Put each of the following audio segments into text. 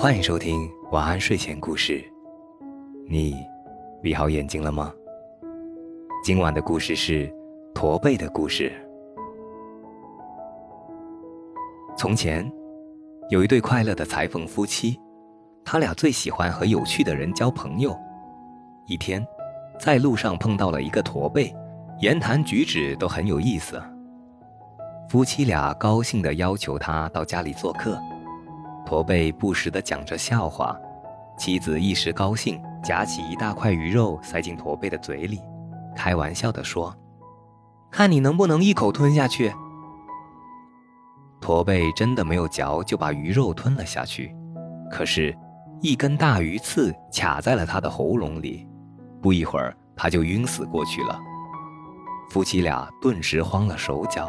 欢迎收听晚安睡前故事。你闭好眼睛了吗？今晚的故事是驼背的故事。从前，有一对快乐的裁缝夫妻，他俩最喜欢和有趣的人交朋友。一天，在路上碰到了一个驼背，言谈举止都很有意思。夫妻俩高兴地要求他到家里做客。驼背不时地讲着笑话，妻子一时高兴，夹起一大块鱼肉塞进驼背的嘴里，开玩笑地说：“看你能不能一口吞下去。”驼背真的没有嚼，就把鱼肉吞了下去。可是，一根大鱼刺卡在了他的喉咙里，不一会儿他就晕死过去了。夫妻俩顿时慌了手脚。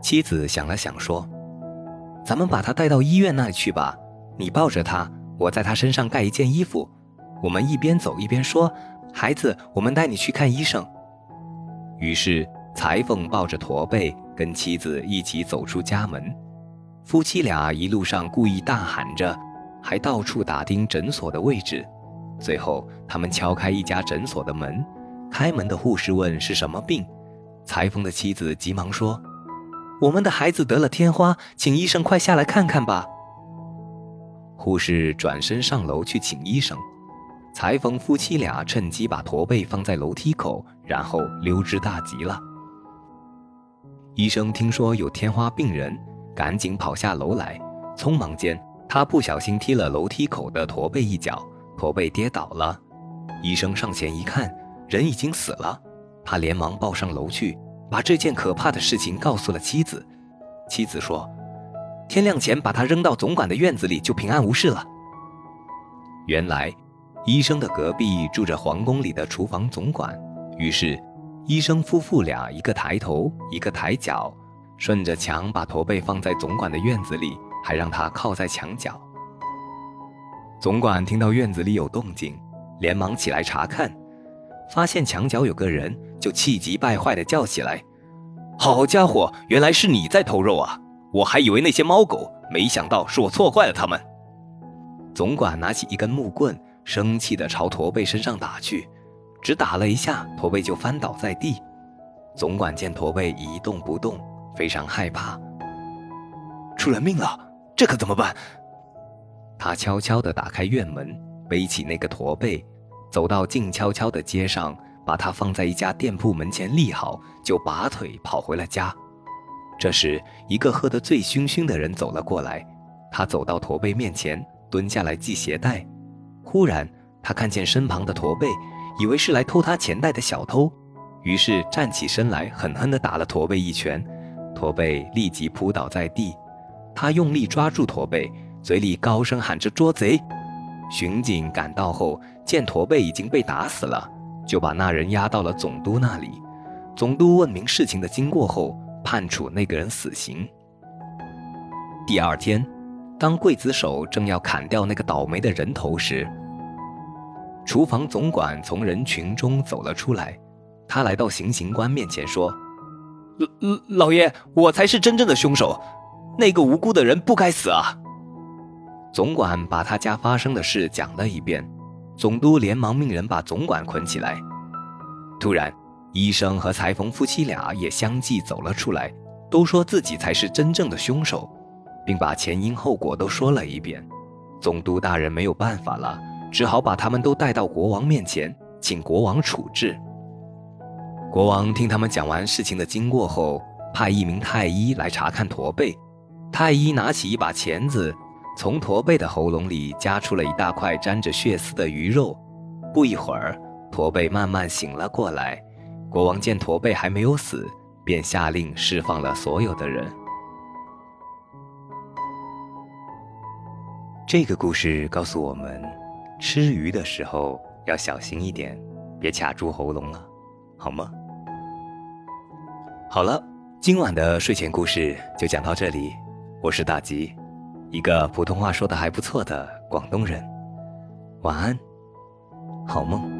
妻子想了想说。咱们把他带到医院那里去吧。你抱着他，我在他身上盖一件衣服。我们一边走一边说：“孩子，我们带你去看医生。”于是裁缝抱着驼背，跟妻子一起走出家门。夫妻俩一路上故意大喊着，还到处打听诊所的位置。最后，他们敲开一家诊所的门，开门的护士问是什么病。裁缝的妻子急忙说。我们的孩子得了天花，请医生快下来看看吧。护士转身上楼去请医生，裁缝夫妻俩趁机把驼背放在楼梯口，然后溜之大吉了。医生听说有天花病人，赶紧跑下楼来，匆忙间他不小心踢了楼梯口的驼背一脚，驼背跌倒了。医生上前一看，人已经死了，他连忙抱上楼去。把这件可怕的事情告诉了妻子，妻子说：“天亮前把他扔到总管的院子里，就平安无事了。”原来，医生的隔壁住着皇宫里的厨房总管，于是，医生夫妇俩一个抬头，一个抬脚，顺着墙把驼背放在总管的院子里，还让他靠在墙角。总管听到院子里有动静，连忙起来查看。发现墙角有个人，就气急败坏地叫起来：“好家伙，原来是你在偷肉啊！我还以为那些猫狗，没想到是我错怪了他们。”总管拿起一根木棍，生气地朝驼背身上打去，只打了一下，驼背就翻倒在地。总管见驼背一动不动，非常害怕，出人命了，这可怎么办？他悄悄地打开院门，背起那个驼背。走到静悄悄的街上，把它放在一家店铺门前立好，就拔腿跑回了家。这时，一个喝得醉醺醺的人走了过来，他走到驼背面前，蹲下来系鞋带。忽然，他看见身旁的驼背，以为是来偷他钱袋的小偷，于是站起身来，狠狠地打了驼背一拳。驼背立即扑倒在地，他用力抓住驼背，嘴里高声喊着“捉贼”。巡警赶到后，见驼背已经被打死了，就把那人押到了总督那里。总督问明事情的经过后，判处那个人死刑。第二天，当刽子手正要砍掉那个倒霉的人头时，厨房总管从人群中走了出来。他来到行刑官面前说：“老老爷，我才是真正的凶手，那个无辜的人不该死啊！”总管把他家发生的事讲了一遍，总督连忙命人把总管捆起来。突然，医生和裁缝夫妻俩也相继走了出来，都说自己才是真正的凶手，并把前因后果都说了一遍。总督大人没有办法了，只好把他们都带到国王面前，请国王处置。国王听他们讲完事情的经过后，派一名太医来查看驼背。太医拿起一把钳子。从驼背的喉咙里夹出了一大块沾着血丝的鱼肉，不一会儿，驼背慢慢醒了过来。国王见驼背还没有死，便下令释放了所有的人。这个故事告诉我们，吃鱼的时候要小心一点，别卡住喉咙了，好吗？好了，今晚的睡前故事就讲到这里，我是大吉。一个普通话说的还不错的广东人，晚安，好梦。